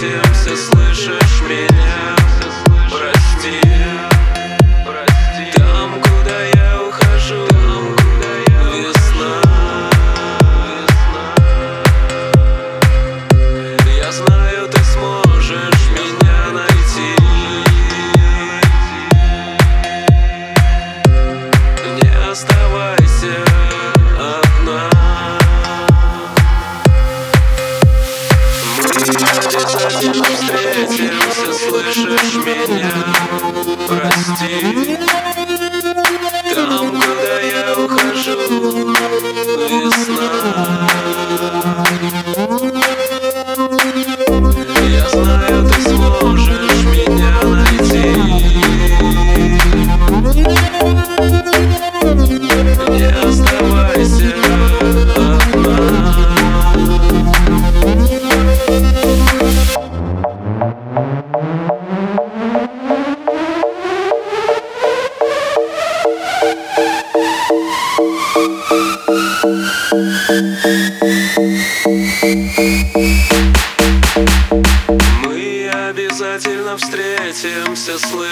совсем все слышишь меня? этим, все слышишь меня, прости. Мы обязательно встретимся, слышишь?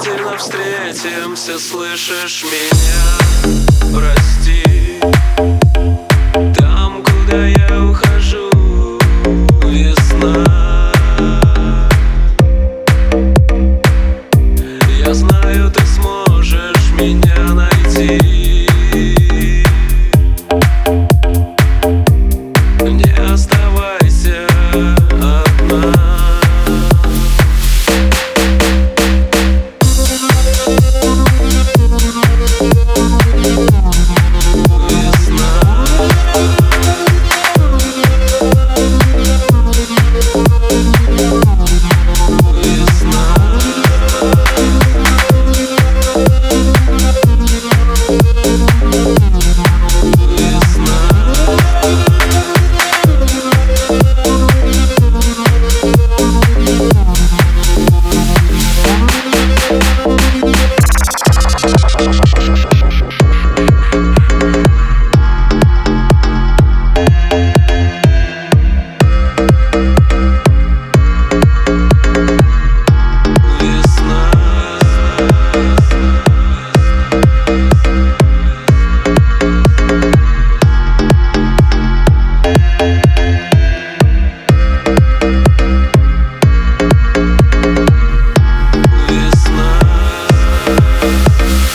обязательно встретимся, слышишь меня? Прости.